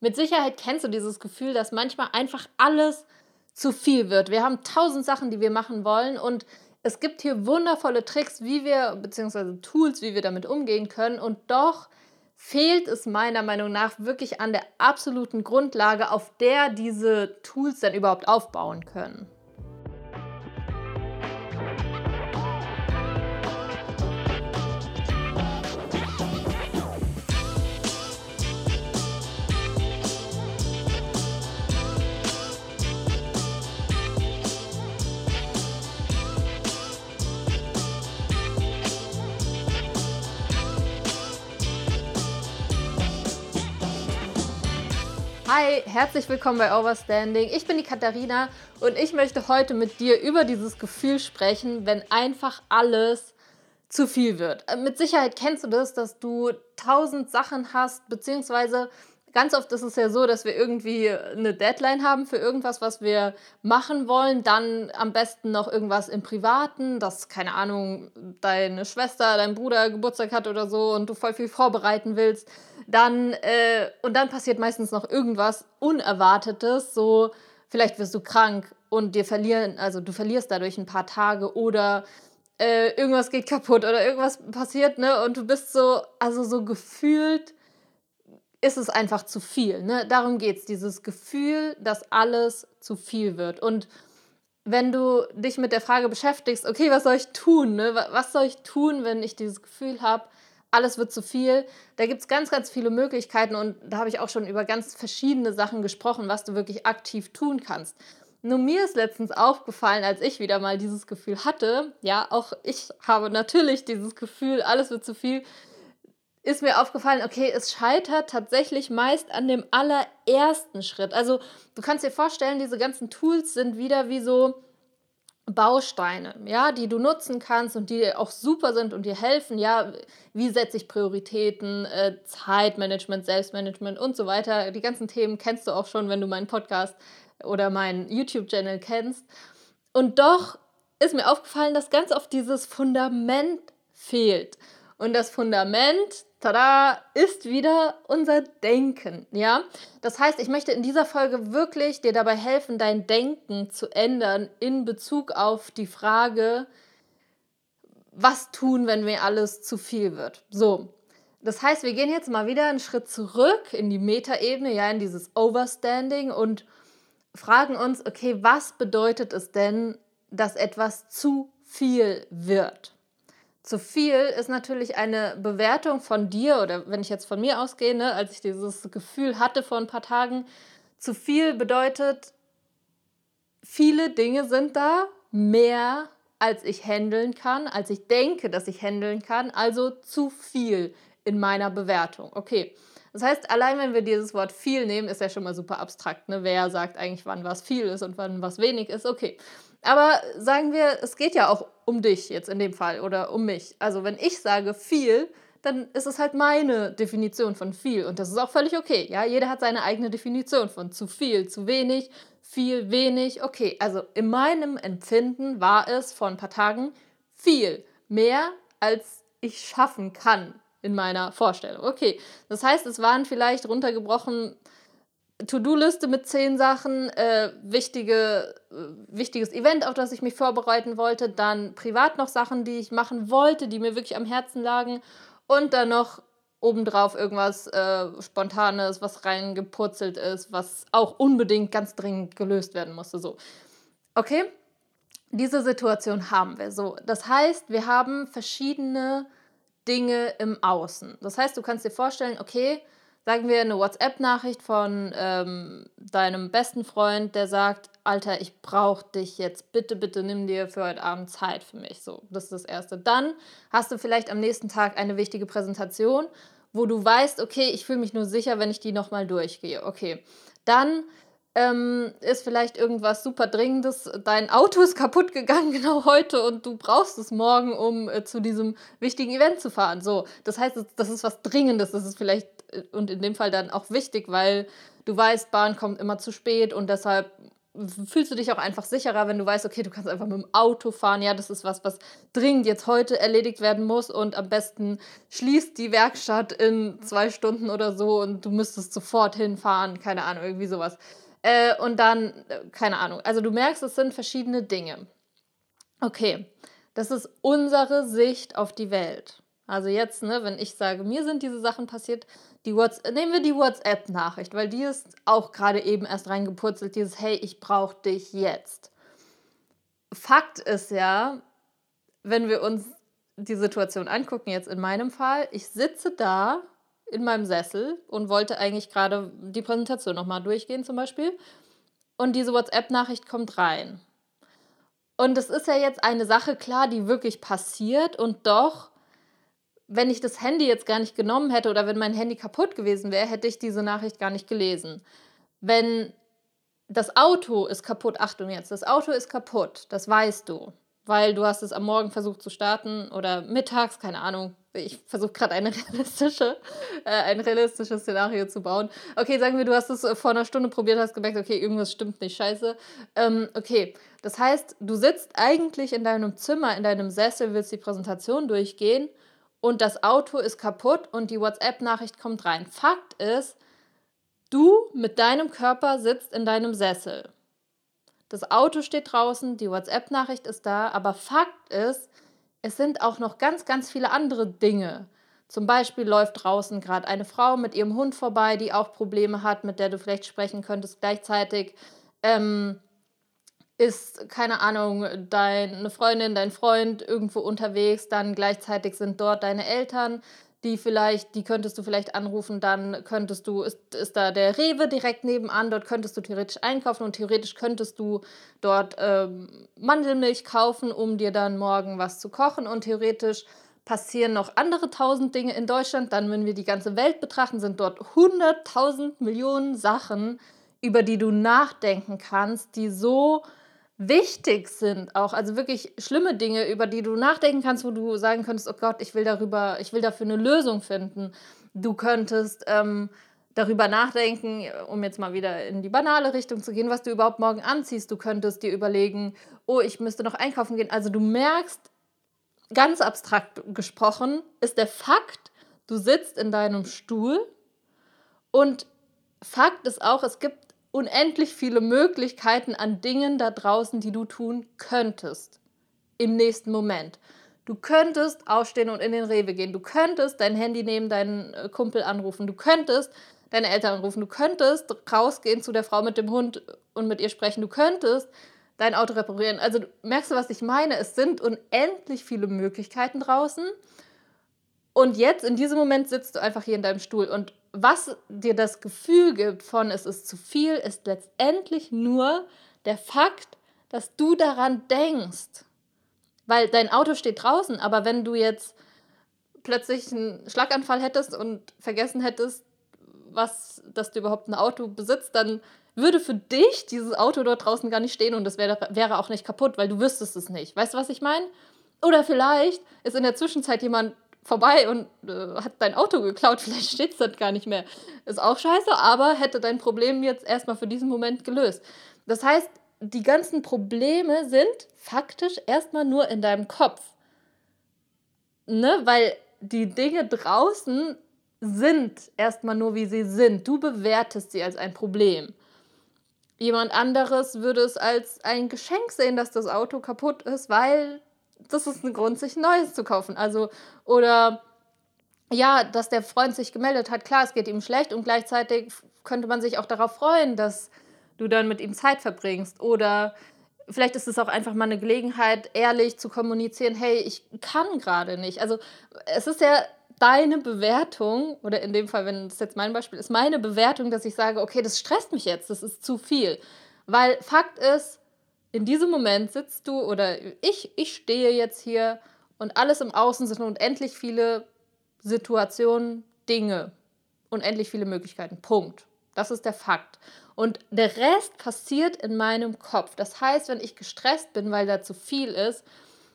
Mit Sicherheit kennst du dieses Gefühl, dass manchmal einfach alles zu viel wird. Wir haben tausend Sachen, die wir machen wollen und es gibt hier wundervolle Tricks, wie wir, beziehungsweise Tools, wie wir damit umgehen können und doch fehlt es meiner Meinung nach wirklich an der absoluten Grundlage, auf der diese Tools dann überhaupt aufbauen können. Herzlich willkommen bei Overstanding. Ich bin die Katharina und ich möchte heute mit dir über dieses Gefühl sprechen, wenn einfach alles zu viel wird. Äh, mit Sicherheit kennst du das, dass du tausend Sachen hast, beziehungsweise ganz oft ist es ja so, dass wir irgendwie eine Deadline haben für irgendwas, was wir machen wollen. Dann am besten noch irgendwas im Privaten, dass, keine Ahnung, deine Schwester, dein Bruder Geburtstag hat oder so und du voll viel vorbereiten willst dann, äh, und dann passiert meistens noch irgendwas Unerwartetes, so vielleicht wirst du krank und dir verlieren, also du verlierst dadurch ein paar Tage oder äh, irgendwas geht kaputt oder irgendwas passiert, ne? Und du bist so, also so gefühlt ist es einfach zu viel, ne? Darum geht es, dieses Gefühl, dass alles zu viel wird. Und wenn du dich mit der Frage beschäftigst, okay, was soll ich tun, ne? Was soll ich tun, wenn ich dieses Gefühl habe, alles wird zu viel. Da gibt es ganz, ganz viele Möglichkeiten und da habe ich auch schon über ganz verschiedene Sachen gesprochen, was du wirklich aktiv tun kannst. Nur mir ist letztens aufgefallen, als ich wieder mal dieses Gefühl hatte, ja, auch ich habe natürlich dieses Gefühl, alles wird zu viel, ist mir aufgefallen, okay, es scheitert tatsächlich meist an dem allerersten Schritt. Also du kannst dir vorstellen, diese ganzen Tools sind wieder wie so, Bausteine, ja, die du nutzen kannst und die auch super sind und dir helfen, ja, wie setze ich Prioritäten, äh, Zeitmanagement, Selbstmanagement und so weiter. Die ganzen Themen kennst du auch schon, wenn du meinen Podcast oder meinen YouTube-Channel kennst. Und doch ist mir aufgefallen, dass ganz oft dieses Fundament fehlt. Und das Fundament, tada, ist wieder unser Denken, ja? Das heißt, ich möchte in dieser Folge wirklich dir dabei helfen, dein Denken zu ändern in Bezug auf die Frage, was tun, wenn mir alles zu viel wird. So. Das heißt, wir gehen jetzt mal wieder einen Schritt zurück in die Metaebene, ja, in dieses Overstanding und fragen uns, okay, was bedeutet es denn, dass etwas zu viel wird? Zu viel ist natürlich eine Bewertung von dir oder wenn ich jetzt von mir ausgehe, ne, als ich dieses Gefühl hatte vor ein paar Tagen, zu viel bedeutet, viele Dinge sind da, mehr als ich handeln kann, als ich denke, dass ich handeln kann, also zu viel in meiner Bewertung. Okay. Das heißt, allein wenn wir dieses Wort viel nehmen, ist ja schon mal super abstrakt. Ne? Wer sagt eigentlich, wann was viel ist und wann was wenig ist? Okay. Aber sagen wir, es geht ja auch um dich jetzt in dem Fall oder um mich. Also wenn ich sage viel, dann ist es halt meine Definition von viel und das ist auch völlig okay. Ja, jeder hat seine eigene Definition von zu viel, zu wenig, viel, wenig. Okay, also in meinem Empfinden war es vor ein paar Tagen viel, mehr als ich schaffen kann in meiner Vorstellung. Okay, das heißt, es waren vielleicht runtergebrochen To-Do-Liste mit zehn Sachen, äh, wichtige, äh, wichtiges Event, auf das ich mich vorbereiten wollte, dann privat noch Sachen, die ich machen wollte, die mir wirklich am Herzen lagen und dann noch obendrauf irgendwas äh, Spontanes, was reingepurzelt ist, was auch unbedingt ganz dringend gelöst werden musste. So. Okay? Diese Situation haben wir. So. Das heißt, wir haben verschiedene Dinge im Außen. Das heißt, du kannst dir vorstellen, okay, sagen wir, eine WhatsApp-Nachricht von ähm, deinem besten Freund, der sagt, Alter, ich brauche dich jetzt, bitte, bitte nimm dir für heute Abend Zeit für mich. So, das ist das Erste. Dann hast du vielleicht am nächsten Tag eine wichtige Präsentation, wo du weißt, okay, ich fühle mich nur sicher, wenn ich die nochmal durchgehe. Okay, dann ähm, ist vielleicht irgendwas super Dringendes. Dein Auto ist kaputt gegangen genau heute und du brauchst es morgen, um äh, zu diesem wichtigen Event zu fahren. So, das heißt, das ist was Dringendes. Das ist vielleicht und in dem Fall dann auch wichtig, weil du weißt, Bahn kommt immer zu spät und deshalb fühlst du dich auch einfach sicherer, wenn du weißt, okay, du kannst einfach mit dem Auto fahren. Ja, das ist was, was dringend jetzt heute erledigt werden muss und am besten schließt die Werkstatt in zwei Stunden oder so und du müsstest sofort hinfahren. Keine Ahnung, irgendwie sowas. Äh, und dann, äh, keine Ahnung. Also du merkst, es sind verschiedene Dinge. Okay, das ist unsere Sicht auf die Welt. Also jetzt, ne, wenn ich sage, mir sind diese Sachen passiert, die What's nehmen wir die WhatsApp-Nachricht, weil die ist auch gerade eben erst reingepurzelt, dieses Hey, ich brauche dich jetzt. Fakt ist ja, wenn wir uns die Situation angucken, jetzt in meinem Fall, ich sitze da in meinem Sessel und wollte eigentlich gerade die Präsentation nochmal durchgehen zum Beispiel. Und diese WhatsApp-Nachricht kommt rein. Und es ist ja jetzt eine Sache, klar, die wirklich passiert und doch wenn ich das Handy jetzt gar nicht genommen hätte oder wenn mein Handy kaputt gewesen wäre, hätte ich diese Nachricht gar nicht gelesen. Wenn das Auto ist kaputt, Achtung jetzt, das Auto ist kaputt, das weißt du, weil du hast es am Morgen versucht zu starten oder mittags, keine Ahnung. Ich versuche gerade eine realistische, äh, ein realistisches Szenario zu bauen. Okay, sagen wir, du hast es vor einer Stunde probiert, hast gemerkt, okay, irgendwas stimmt nicht, scheiße. Ähm, okay, das heißt, du sitzt eigentlich in deinem Zimmer, in deinem Sessel, willst die Präsentation durchgehen und das Auto ist kaputt und die WhatsApp-Nachricht kommt rein. Fakt ist, du mit deinem Körper sitzt in deinem Sessel. Das Auto steht draußen, die WhatsApp-Nachricht ist da, aber Fakt ist, es sind auch noch ganz, ganz viele andere Dinge. Zum Beispiel läuft draußen gerade eine Frau mit ihrem Hund vorbei, die auch Probleme hat, mit der du vielleicht sprechen könntest gleichzeitig. Ähm, ist, keine Ahnung, deine Freundin, dein Freund irgendwo unterwegs, dann gleichzeitig sind dort deine Eltern, die vielleicht, die könntest du vielleicht anrufen, dann könntest du, ist, ist da der Rewe direkt nebenan, dort könntest du theoretisch einkaufen und theoretisch könntest du dort ähm, Mandelmilch kaufen, um dir dann morgen was zu kochen und theoretisch passieren noch andere tausend Dinge in Deutschland, dann wenn wir die ganze Welt betrachten, sind dort hunderttausend Millionen Sachen, über die du nachdenken kannst, die so wichtig sind auch, also wirklich schlimme Dinge, über die du nachdenken kannst, wo du sagen könntest, oh Gott, ich will darüber, ich will dafür eine Lösung finden. Du könntest ähm, darüber nachdenken, um jetzt mal wieder in die banale Richtung zu gehen, was du überhaupt morgen anziehst. Du könntest dir überlegen, oh, ich müsste noch einkaufen gehen. Also du merkst, ganz abstrakt gesprochen, ist der Fakt, du sitzt in deinem Stuhl und Fakt ist auch, es gibt unendlich viele Möglichkeiten an Dingen da draußen, die du tun könntest im nächsten Moment. Du könntest aufstehen und in den Rewe gehen. Du könntest dein Handy nehmen, deinen äh, Kumpel anrufen. Du könntest deine Eltern anrufen. Du könntest rausgehen zu der Frau mit dem Hund und mit ihr sprechen. Du könntest dein Auto reparieren. Also merkst du, was ich meine? Es sind unendlich viele Möglichkeiten draußen. Und jetzt, in diesem Moment, sitzt du einfach hier in deinem Stuhl. Und was dir das Gefühl gibt von es ist zu viel, ist letztendlich nur der Fakt, dass du daran denkst. Weil dein Auto steht draußen, aber wenn du jetzt plötzlich einen Schlaganfall hättest und vergessen hättest, was, dass du überhaupt ein Auto besitzt, dann würde für dich dieses Auto dort draußen gar nicht stehen und es wäre, wäre auch nicht kaputt, weil du wüsstest es nicht. Weißt du, was ich meine? Oder vielleicht ist in der Zwischenzeit jemand vorbei und äh, hat dein Auto geklaut, vielleicht steht es dort gar nicht mehr. Ist auch scheiße, aber hätte dein Problem jetzt erstmal für diesen Moment gelöst. Das heißt, die ganzen Probleme sind faktisch erstmal nur in deinem Kopf. Ne? Weil die Dinge draußen sind erstmal nur, wie sie sind. Du bewertest sie als ein Problem. Jemand anderes würde es als ein Geschenk sehen, dass das Auto kaputt ist, weil das ist ein Grund, sich ein neues zu kaufen. Also, oder ja, dass der Freund sich gemeldet hat, klar, es geht ihm schlecht und gleichzeitig könnte man sich auch darauf freuen, dass du dann mit ihm Zeit verbringst. Oder vielleicht ist es auch einfach mal eine Gelegenheit, ehrlich zu kommunizieren, hey, ich kann gerade nicht. Also es ist ja deine Bewertung, oder in dem Fall, wenn das jetzt mein Beispiel ist, meine Bewertung, dass ich sage, okay, das stresst mich jetzt, das ist zu viel. Weil Fakt ist, in diesem Moment sitzt du oder ich, ich stehe jetzt hier und alles im Außen sind unendlich viele Situationen, Dinge, unendlich viele Möglichkeiten. Punkt. Das ist der Fakt. Und der Rest passiert in meinem Kopf. Das heißt, wenn ich gestresst bin, weil da zu viel ist,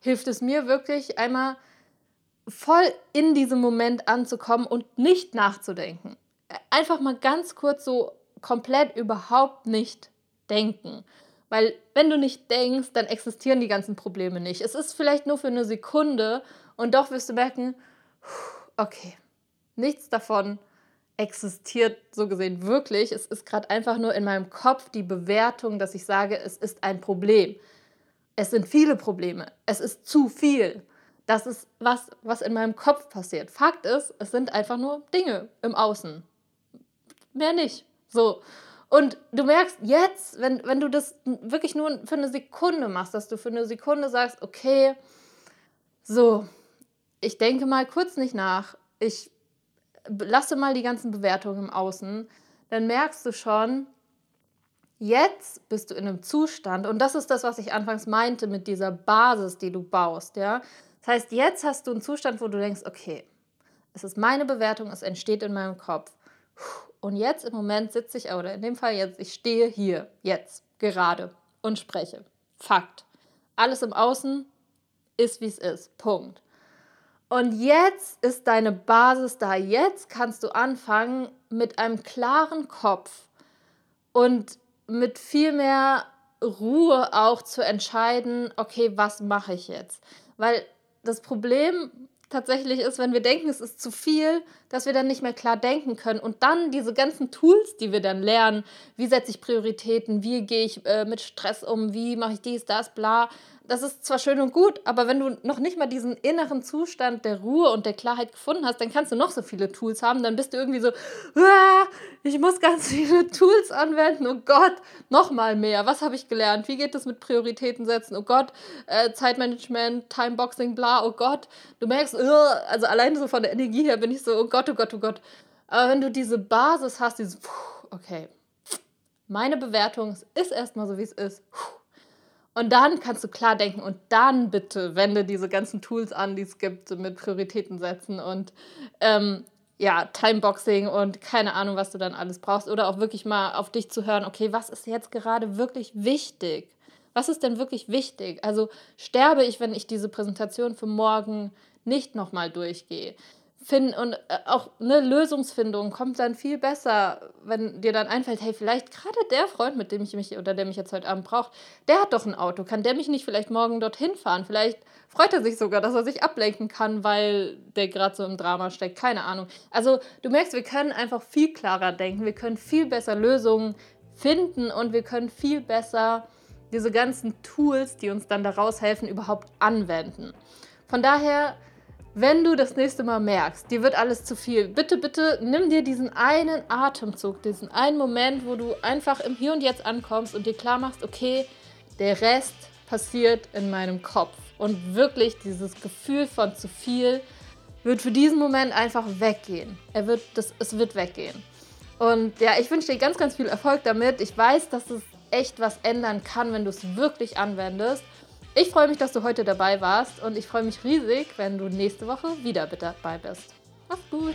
hilft es mir wirklich einmal voll in diesem Moment anzukommen und nicht nachzudenken. Einfach mal ganz kurz so komplett überhaupt nicht denken Weil wenn du nicht denkst, dann existieren die ganzen Probleme nicht. Es ist vielleicht nur für eine Sekunde und doch wirst du merken, okay, nichts davon existiert so gesehen wirklich. Es ist gerade einfach nur in meinem Kopf die Bewertung, dass ich sage, es ist ein Problem. Es sind viele Probleme. Es ist zu viel. Das ist was, was in meinem Kopf passiert. Fakt ist, es sind einfach nur Dinge im Außen. Mehr nicht. So. Und du merkst jetzt, wenn, wenn du das wirklich nur für eine Sekunde machst, dass du für eine Sekunde sagst, okay, so, ich denke mal kurz nicht nach, ich lasse mal die ganzen Bewertungen im Außen, dann merkst du schon, jetzt bist du in einem Zustand, und das ist das, was ich anfangs meinte mit dieser Basis, die du baust, ja. Das heißt, jetzt hast du einen Zustand, wo du denkst, okay, es ist meine Bewertung, es entsteht in meinem Kopf. Und jetzt im Moment sitze ich, oder in dem Fall jetzt, ich stehe hier, jetzt, gerade und spreche. Fakt. Alles im Außen ist, wie es ist. Punkt. Und jetzt ist deine Basis da. Jetzt kannst du anfangen mit einem klaren Kopf und mit viel mehr Ruhe auch zu entscheiden, okay, was mache ich jetzt? Weil das Problem tatsächlich ist, wenn wir denken, es ist zu viel, dass wir dann nicht mehr klar denken können. Und dann diese ganzen Tools, die wir dann lernen, wie setze ich Prioritäten, wie gehe ich äh, mit Stress um, wie mache ich dies, das, bla, das ist zwar schön und gut, aber wenn du noch nicht mal diesen inneren Zustand der Ruhe und der Klarheit gefunden hast, dann kannst du noch so viele Tools haben. Dann bist du irgendwie so, ah, ich muss ganz viele Tools anwenden. Oh Gott, noch mal mehr. Was habe ich gelernt? Wie geht es mit Prioritäten setzen? Oh Gott, äh, Zeitmanagement, Timeboxing, bla. Oh Gott, du merkst, also allein so von der Energie her bin ich so, oh Gott, oh Gott, oh Gott. Aber wenn du diese Basis hast, dieses, okay, meine Bewertung ist erstmal so, wie es ist. Puh, und dann kannst du klar denken und dann bitte wende diese ganzen Tools an, die es gibt mit Prioritäten setzen und ähm, ja, Timeboxing und keine Ahnung, was du dann alles brauchst. Oder auch wirklich mal auf dich zu hören, okay, was ist jetzt gerade wirklich wichtig? Was ist denn wirklich wichtig? Also sterbe ich, wenn ich diese Präsentation für morgen nicht nochmal durchgehe? Finden und äh, auch eine Lösungsfindung kommt dann viel besser, wenn dir dann einfällt, hey, vielleicht gerade der Freund, mit dem ich mich oder der mich jetzt heute Abend braucht, der hat doch ein Auto, kann der mich nicht vielleicht morgen dorthin fahren? Vielleicht freut er sich sogar, dass er sich ablenken kann, weil der gerade so im Drama steckt, keine Ahnung. Also du merkst, wir können einfach viel klarer denken, wir können viel besser Lösungen finden und wir können viel besser diese ganzen Tools, die uns dann daraus helfen, überhaupt anwenden. Von daher wenn du das nächste Mal merkst, dir wird alles zu viel, bitte, bitte nimm dir diesen einen Atemzug, diesen einen Moment, wo du einfach im Hier und Jetzt ankommst und dir klar machst, okay, der Rest passiert in meinem Kopf. Und wirklich dieses Gefühl von zu viel wird für diesen Moment einfach weggehen. Er wird, das, es wird weggehen. Und ja, ich wünsche dir ganz, ganz viel Erfolg damit. Ich weiß, dass es echt was ändern kann, wenn du es wirklich anwendest. Ich freue mich, dass du heute dabei warst und ich freue mich riesig, wenn du nächste Woche wieder dabei bist. Mach's gut!